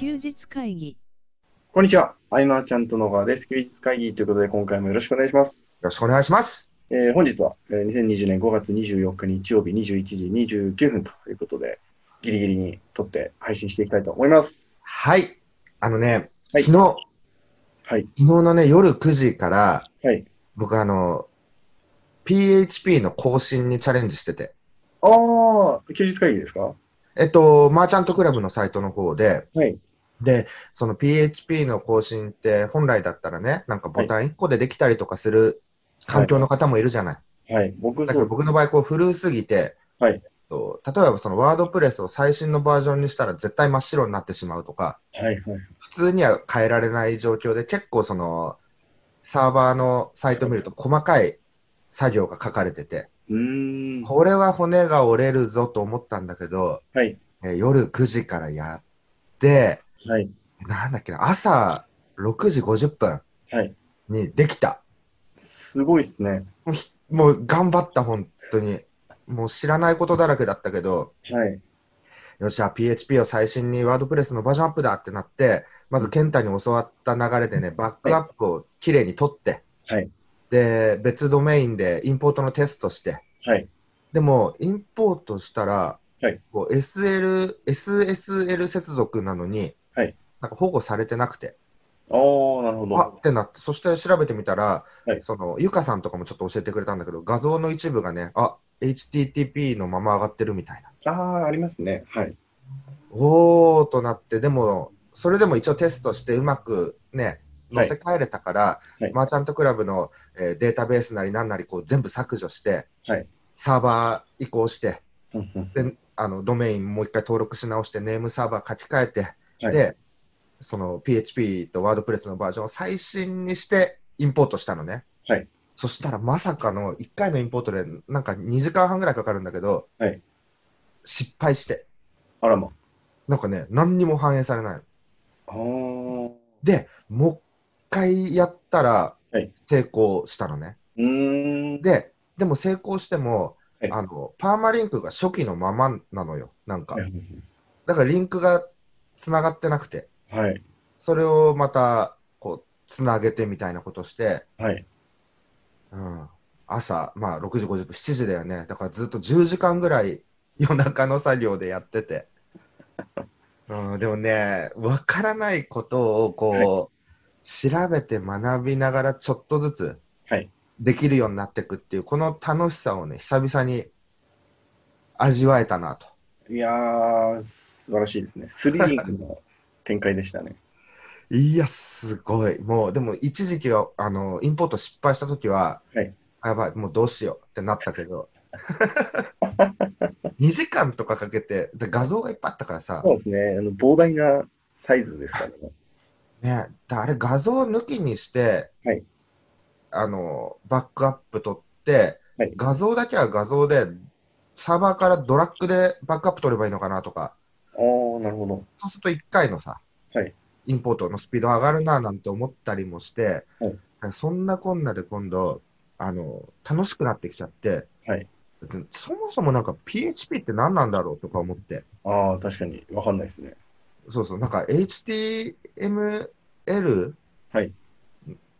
休日会議こんにちは。アイマーちゃんと野川です。休日会議ということで、今回もよろしくお願いします。よろしくお願いします。えー本日は、えー2020年5月24日日曜日21時29分ということで、ギリギリに撮って配信していきたいと思います。はい。あのね、はい昨日、はい。昨日のね、夜9時から、はい。僕あの、PHP の更新にチャレンジしてて、ああ、休日会議ですか？えっと、マーチャントクラブのサイトの方で、はい。で、その PHP の更新って本来だったらね、なんかボタン1個でできたりとかする環境の方もいるじゃない。はい。僕、だけど僕の場合、こう古すぎて、はいと例えばそのワードプレスを最新のバージョンにしたら絶対真っ白になってしまうとか、はい。はい。普通には変えられない状況で、結構その、サーバーのサイト見ると細かい作業が書かれてて、うーん。これは骨が折れるぞと思ったんだけど、はい。えー夜9時からやって、はい。なんだっけな、朝6時50分はい。にできた。すごいですね。もうひもう頑張った、本当に。もう知らないことだらけだったけど、はい。よっしゃ、PHP を最新にワードプレスのバージョンアップだってなって、まず健太に教わった流れでね、バックアップをきれいに取って、はい。で、別ドメインでインポートのテストして、はい。でも、インポートしたら、はいこう SL、SSL 接続なのに、はいなんか保護されてなくて、ああ、なるほど。あってなって、そして調べてみたら、はい。そのゆかさんとかもちょっと教えてくれたんだけど、画像の一部がね、あ HTTP のまま上がってるみたいな。ああ、ありますね。はい。おーとなって、でも、それでも一応テストしてうまくね、はい。載せ替えれたから、はい。マーチャントクラブの、えーデータベースなりなんなりこう全部削除して、はい。サーバー移行して、であのドメインもう一回登録し直して、ネームサーバー書き換えて、はい。で、その PHP とワードプレスのバージョンを最新にしてインポートしたのね。はいそしたらまさかの1回のインポートでなんか2時間半ぐらいかかるんだけど、はい失敗して、あらま。なんかね、何にも反映されない。で、もう一回やったらはい成功したのね。うーん。で、でも成功しても、はいあの、パーマリンクが初期のままなのよ。なんかは。い。だからリンクがつながってなくて、はい。それをまた、こう、つなげてみたいなことして、はい。うん、朝、まあ6時50分、7時だよね。だからずっと10時間ぐらい夜中の作業でやってて。うん、でもね、わからないことをこう、調べて学びながらちょっとずつはい。できるようになっていくっていう、この楽しさをね、久々に味わえたなと。いやー、素晴らしいですね。スリリングな展開でしたね。いや、すごい。もう、でも一時期は、あの、インポート失敗したときは、はいあやばい、もうどうしようってなったけど、2時間とかかけて、で画像がいっぱいあったからさ、そうですね。あの膨大なサイズですからね。ね、であれ画像抜きにして、はいあの、バックアップ取って、はい画像だけは画像で、サーバーからドラッグでバックアップ取ればいいのかなとか、ああ、なるほど。そうすると1回のさ、はいインポートのスピード上がるななんて思ったりもして、はいそんなこんなで今度あの、楽しくなってきちゃって、はいそもそもなんか PHP って何なんだろうとか思って、ああ、確かに。わかんないですね。そうそう、なんか HTML はい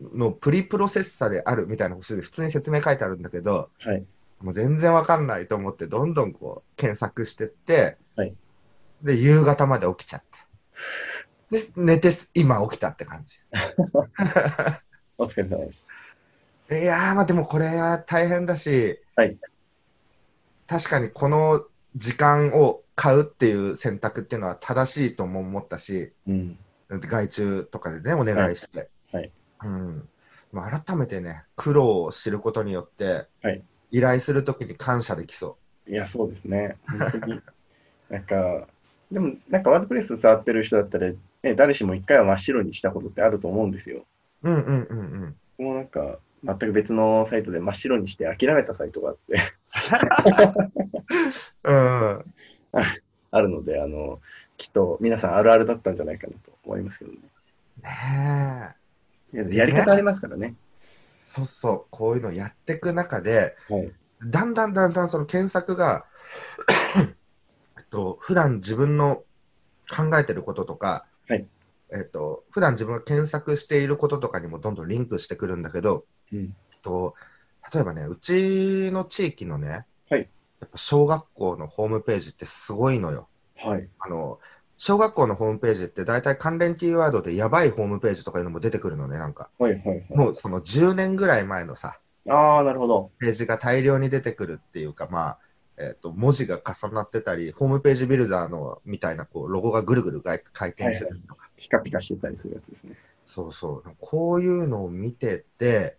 のプリプロセッサであるみたいな普通に説明書いてあるんだけど、はい。もう全然わかんないと思って、どんどんこう検索してって、はいで、夕方まで起きちゃって。で、寝てす今起きたって感じ。お疲れ様です。いやー、まあでもこれは大変だし、はい確かにこの時間を買うっていう選択っていうのは正しいとも思ったし、うん。外注とかでね、お願いして。はいうん。まあ改めてね、苦労を知ることによって、はい依頼するときに感謝できそいや、そうですね。本当に。なんか、でも、なんかワードプレス触ってる人だったら、ね、誰しも一回は真っ白にしたことってあると思うんですよ。う。うんうんうんうん。もうなんか、全く別のサイトで真っ白にして諦めたサイトがあって、うん。あるので、あの、きっと皆さんあるあるだったんじゃないかなと思いますけどね。ねえ。いややり方ありますからね。そうそう、こういうのやっていく中で、はい。だんだんだんだんその検索がと普段自分の考えてることとか、はいえっと普段自分が検索していることとかにもどんどんリンクしてくるんだけど、うん。と例えばね、うちの地域のね、はいやっぱ小学校のホームページってすごいのよ。はい。あの小学校のホームページって大体関連キーワードでやばいホームページとかいうのも出てくるのね、なんか。はい。はい。はい。もうその10年ぐらい前のさ、ああ、なるほど。ページが大量に出てくるっていうか、まあ、えっと文字が重なってたり、ホームページビルダーのみたいなこうロゴがぐるぐる回回転してたりとか、ピカピカしてたりするやつですね。そうそう、こういうのを見てて、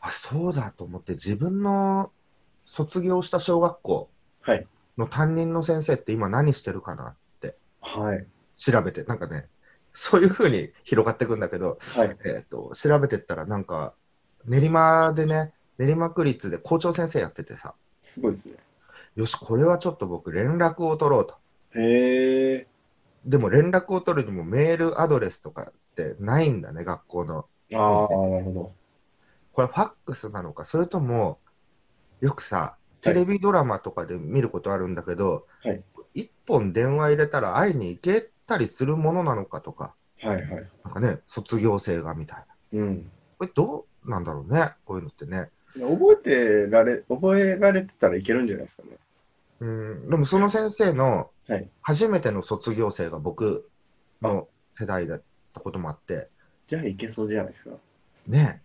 あ、そうだと思って、自分の卒業した小学校はい。の担任の先生って今何してるかなってはい。調べて、なんかね、そういうふうに広がっていくんだけど、はい。えっと調べてったら、なんか練馬でね、練馬区立で校長先生やっててさ、すごいですね。よし、これはちょっと僕、連絡を取ろうと。へえ。でも連絡を取るにもメールアドレスとかってないんだね、学校の。ああ、なるほど。これファックスなのか、それとも、よくさ、テレビドラマとかで見ることあるんだけど、はい一本電話入れたら会いに行けたりするものなのかとか、はい。はい。なんかね、卒業生がみたいな。うん。これどうなんだろうね、こういうのってね。覚えてられ、覚えられてたらいけるんじゃないですかね。うん、でもその先生のはい。初めての卒業生が僕の世代だったこともあって、じゃあいけそうじゃないですか。ね。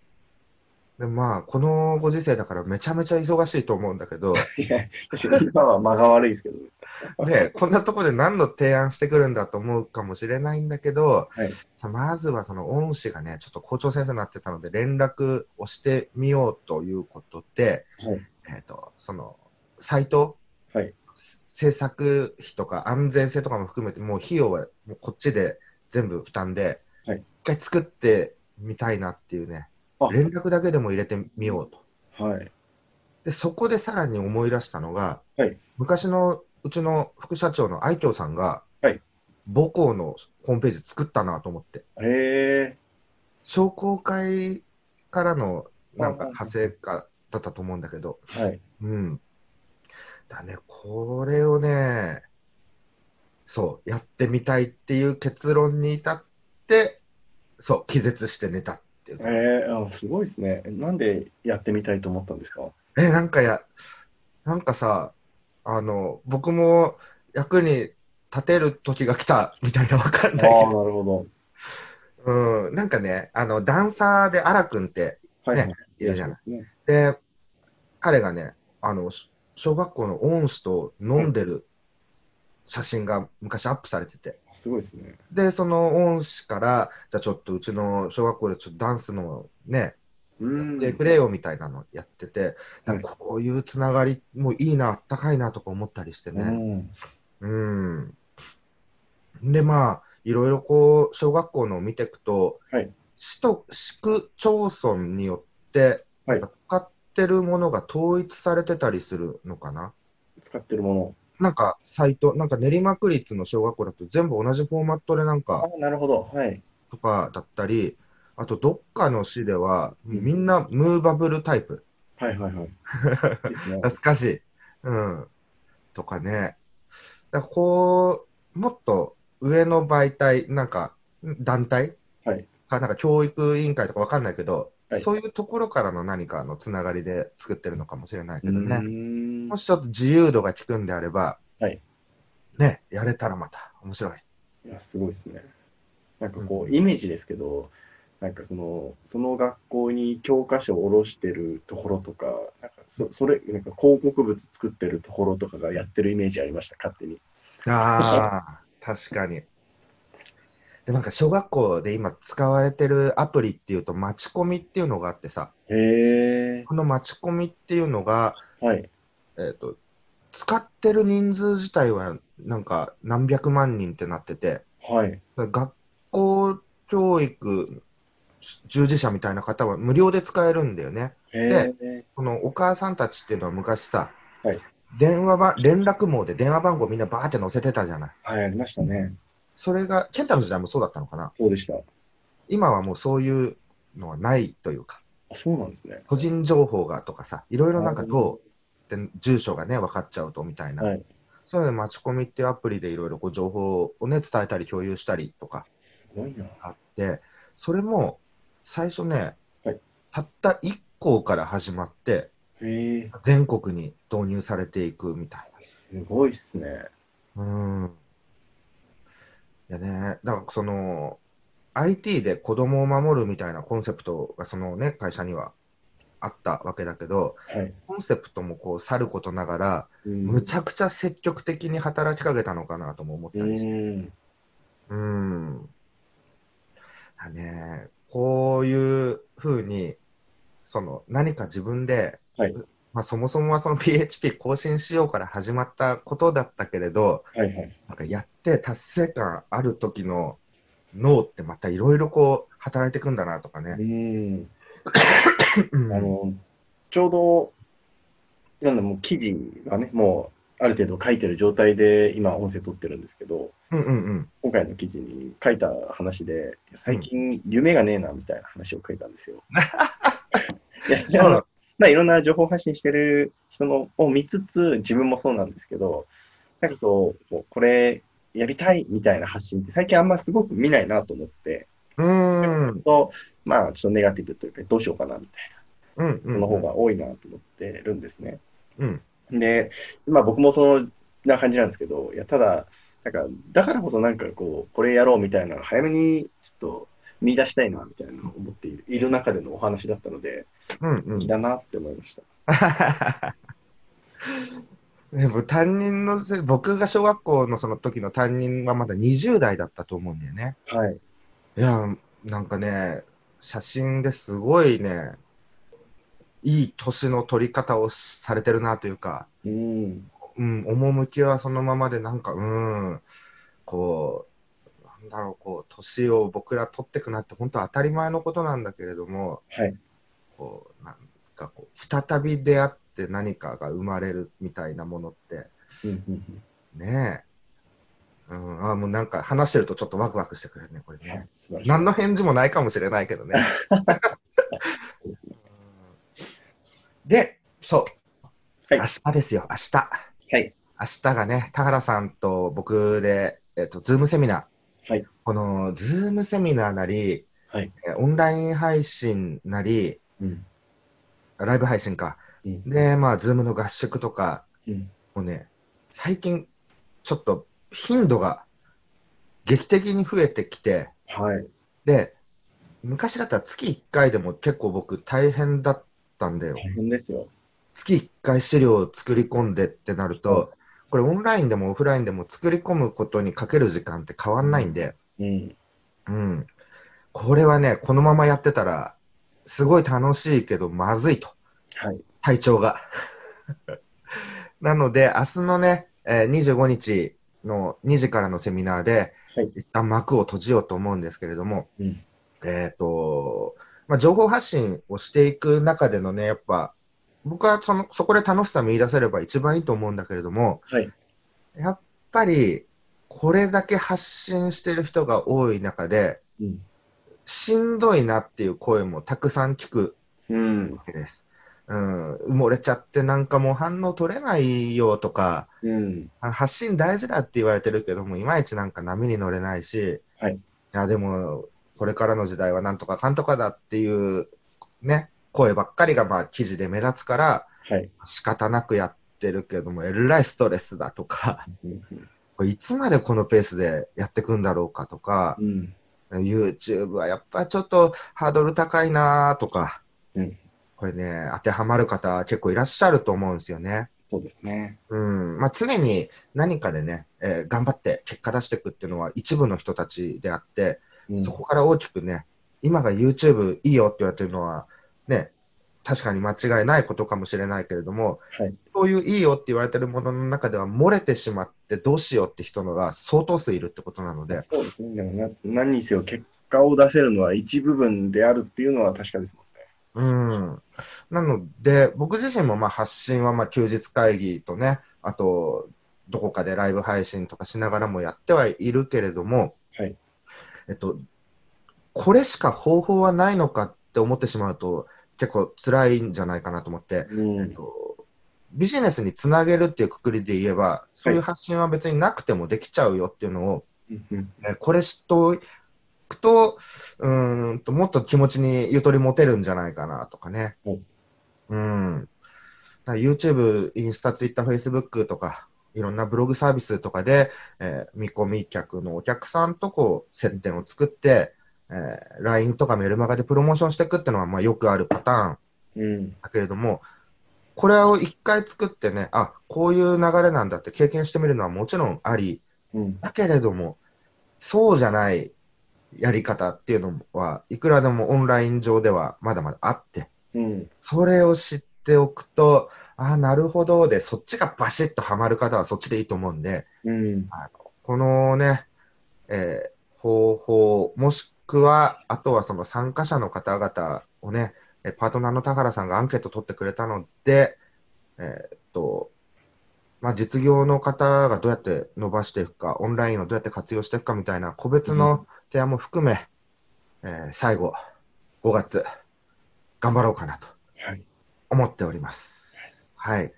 でまあ、このご時世だからめちゃめちゃ忙しいと思うんだけど、いや、確かに今は間が悪いですけど。ね。ね、こんなところで何の提案してくるんだと思うかもしれないんだけど、はい。さまずはその恩師がね、ちょっと校長先生になってたので、連絡をしてみようということで、はい。えー、とそのサイト、はい制作費とか安全性とかも含めて、もう費用はもうこっちで全部負担で、はい一回作ってみたいなっていうねあ、連絡だけでも入れてみようと。はい。でそこでさらに思い出したのが、はい昔のうちの副社長の愛嬌さんが、はい母校のホームページ作ったなと思ってへえ。商工会からのなんかあ派生かだったと思うんだけど、はい。うん、だねこれをねそうやってみたいっていう結論に至ってそう気絶して寝たっていうか、えー、あすごいですね。なんでやってみたいと思ったんですか？え、なんかや、なんかさ、あの、僕も役に立てる時が来たみたいなわかんないなけど、るほうん、なんかね、あの、ダンサーでアラくんってど。はい、ねいるじゃない。い。ね、で、彼がね、あの、し小学校の恩師と飲んでる写真が昔アップされてて、すごいですね。で、その恩師から、じゃあちょっとうちの小学校でちょっとダンスのね、やうん。ってくれよみたいなのやってて、はいなんかこういうつながりもいいな、あったかいなとか思ったりしてね。うん。うん。で、まあ、いろいろこう、小学校のを見ていくと、はい市と市区町村によって、はい使ってるものが統一されてたりするのかな？使ってるもなんか、サイト、なんか練馬区立の小学校だと全部同じフォーマットでなんの。か、あなるほど。はい。とかだったり、あとどっかの市では、うんみんなムーバブルタイプ。はいはいはい。いい懐かしい。うん。とかね。だこう、もっと上の媒体、なんか団体、はいかなんか教育委員会とかわかんないけど、はいそういうところからの何かのつながりで作ってるのかもしれないけどうね。んもしちょっと自由度が効くんであれば、はいね、やれたらまた面白い。いや、すごいですね。なんかこう、イメージですけど、なんかその、その学校に教科書を下ろしてるところとか、なんかそそれ、なんか広告物作ってるところとかがやってるイメージありました、勝手に。ああ、確かに。で、なんか小学校で今使われてるアプリっていうと、待ち込みっていうのがあってさ。この待ち込みっていうのが、はい。えー、と使ってる人数自体はなんか何百万人ってなってて、はい。学校教育従事者みたいな方は無料で使えるんだよね。へえ。このお母さんたちっていうのは昔さ、はい電話ば連絡網で電話番号みんなバーって載せてたじゃない。はい、ありましたね。それが、健太の時代もそうだったのかな？そうでした。今はもうそういうのはないというか、あそうなんですね。個人情報がとかさ、いろいろなんかどう、で住所がね、分かっちゃうとみたいな。はい。そういうので、待ち込みっていうアプリでいろいろこう情報をね、伝えたり共有したりとか、ごいな。あって、それも最初ね、はいたった1校から始まって、全国に導入されていくみたいすごいっすね。な。うん。いやね、だからその、IT で子供を守るみたいなコンセプトがそのね、会社にはあったわけだけど、はい。コンセプトもこう、さることながら、うんむちゃくちゃ積極的に働きかけたのかなとも思ったりして。うん。うん。だね、こういうふうに、その何か自分で、はいまあ、そもそもはその PHP 更新しようから始まったことだったけれど、はいはい。なんかやって達成感ある時の脳ってまたいろいろこう働いていくんだなとかうね。ん。うんあの、ちょうど、なんだ、もう記事がね、もうある程度書いてる状態で今音声取ってるんですけど、うんうんうん。今回の記事に書いた話で、最近夢がねえなみたいな話を書いたんですよ。いやいやあの？まあ、いろんな情報発信してる人のを見つつ、自分もそうなんですけど、なんかそう、これやりたいみたいな発信って最近あんますごく見ないなと思って、うーん。とまあちょっとネガティブというか、どうしようかなみたいうんうん。の方が多いなと思ってるんですね。うん。で、まあ僕もそんな感じなんですけど、いや、ただ、なんか、だからこそなんかこう、これやろうみたいなのを早めにちょっと見出したいなみたいなのを思っているいる中でのお話だったので、うんうん。だなって思いました。でも担任のせ僕が小学校のその時の担任はまだ20代だったと思うんだよね。はい。いや、なんかね、写真ですごいね、いい年の取り方をされてるなというか、うん。うん、趣はそのままで、なんか、うん、こう、なんだろう、こう、年を僕ら取ってくなって、本当当たり前のことなんだけれども、はい。こう、なんかこう、再び出会って何かが生まれるみたいなものって、ねえ。うん、あもうなんか話してるとちょっとワクワクしてくれるね、これね。。何の返事もないかもしれないけどね。で、そう、はい明日ですよ、明日。はい。明日がね、田原さんと僕で、えっと、ズームセミナー。はい。この、ズームセミナーなり、はい。えオンライン配信なり、うん。ライブ配信か。うん。で、まあ、ズームの合宿とか、うん。もうね、最近、ちょっと頻度が劇的に増えてきて、はい。で、昔だったら月1回でも結構僕大変だったんだよ。大変ですよ。月1回資料を作り込んでってなると、これオンラインでもオフラインでも作り込むことにかける時間って変わんないんで、うん。うん。これはね、このままやってたら、すごい楽しいけどまずいと。はい。体調が。なので、明日のね、えー25日の2時からのセミナーで、はい一旦幕を閉じようと思うんですけれども、うん。えっ、と、まあ、情報発信をしていく中でのね、やっぱ、僕はそのそこで楽しさ見出せれば一番いいと思うんだけれども、はい。やっぱり、これだけ発信してる人が多い中で、うん。しんどいなっていう声もたくさん聞くうん。わけです。うん、埋もれちゃってなんかもう反応取れないよとか、うん。あ発信大事だって言われてるけども、いまいちなんか波に乗れないし、はいいやでも、これからの時代はなんとかかんとかだっていうね、声ばっかりがまあ記事で目立つから、はい。仕方なくやってるけども、えらいストレスだとか、いつまでこのペースでやっていくんだろうかとか、うん。YouTube はやっぱちょっとハードル高いなとか、うんこれね、当てはまる方結構いらっしゃると思うんですよね。そうですね。うんまあ、常に何かでね、えー頑張って結果出していくっていうのは一部の人たちであって、うんそこから大きくね、今が YouTube いいよって言われてるのは、ね、確かに間違いないことかもしれないけれども、はい。そういういいよって言われてるものの中では漏れてしまってどうしようって人のが相当数いるってことなので、そうですね。でもな何にせよ結果を出せるのは一部分であるっていうのは確かですもんね。うん。なので、僕自身もまあ発信はまあ休日会議とね、あと、どこかでライブ配信とかしながらもやってはいるけれども、はい。えっと、これしか方法はないのかって思ってしまうと結構辛いんじゃないかなと思って、うん。えっと、ビジネスにつなげるっていうくくりで言えば、そういう発信は別になくてもできちゃうよっていうのを、うんうん。えこれしとくと、うーんと、もっと気持ちにゆとり持てるんじゃないかなとかね。はい。うん。YouTube、インスタ、Twitter、Facebook とか、いろんなブログサービスとかで、えー見込み客のお客さんとこう、接点を作って、えー LINE とかメルマガでプロモーションしていくっていうのは、まあよくあるパターンうん。だけれども、これを一回作ってね、あ、こういう流れなんだって経験してみるのはもちろんあり、うん。だけれども、そうじゃないやり方っていうのはいくらでもオンライン上ではまだまだあって、うん。それを知っておくと、あなるほどで、そっちがバシッとはまる方はそっちでいいと思うんで、うん。このね、えー方法、もしくは、あとはその参加者の方々をね、えパートナーの田原さんがアンケート取ってくれたので、えーっと、まあ、実業の方がどうやって伸ばしていくか、オンラインをどうやって活用していくかみたいな個別の提案も含め、えー最後、5月、頑張ろうかなとはい。思っております。はい。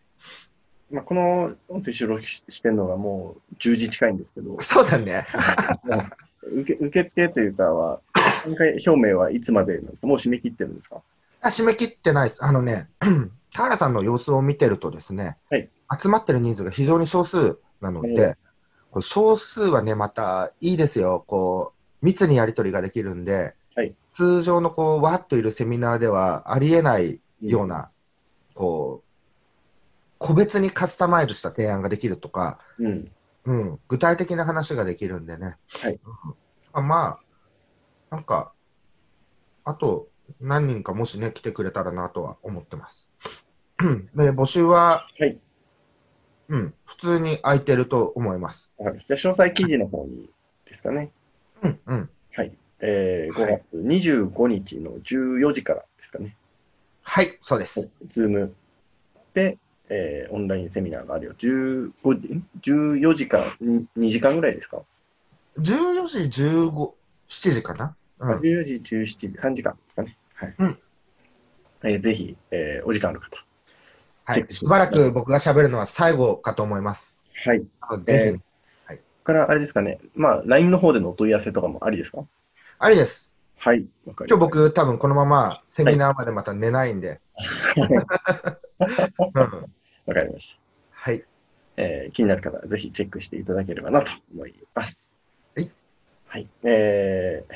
まあ、この音声収録ししてるのがもう10時近いんですけど、そうだね。受け受付というかは、参加表明はいつまでなんですか？もう締め切ってるんですか？あ締め切ってないです。あのね、田原さんの様子を見てるとですね、はい集まってる人数が非常に少数なので、うんこう少数はね、またいいですよ。こう、密にやり取りができるんで、はい通常のこう、わっといるセミナーではありえないような、こう、個別にカスタマイズした提案ができるとか、うん。うん、具体的な話ができるんでね。はいうんあまあ、なんか、あと何人かもしね、来てくれたらなとは思ってます。で、募集は、はい。うん、普通に空いてると思います。じゃあ詳細記事の方にですかね。うん、うん。はい。えー、5はい月25日の14時からですかね。はい、そうです。ズームで、えーオンラインセミナーがあるよ。15時、ん14時からん2時間ぐらいですか、14時15、7時かな、うん、?14 時、17時、3時間ですかね。はい。うんえーぜひ、えーお時間ある方。はい。しばらく僕が喋るのは最後かと思思います。はい。ぜひね、ここからあれですかね。まあ、LINE の方でのお問い合わせとかもありですか？ありです。はい。今日僕多分このままセミナーまでまた寝ないんで。た。うんわかりました。はい。えー気になる方はぜひチェックしていただければなと思います。はい。はい。えー、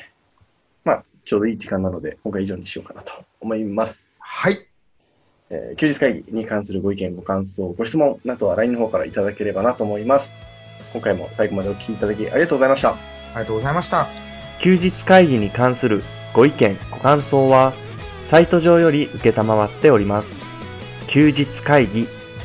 まあ、ちょうどいい時間なので、今回以上にしようかなと思います。はい。えー休日会議に関するご意見、ご感想、ご質問などは LINE の方からいただければなと思います。今回も最後までお聞きいただきありがとうございました。ありがとうございました。休日会議に関するご意見、ご感想は、サイト上より受けたまわっております。休日会議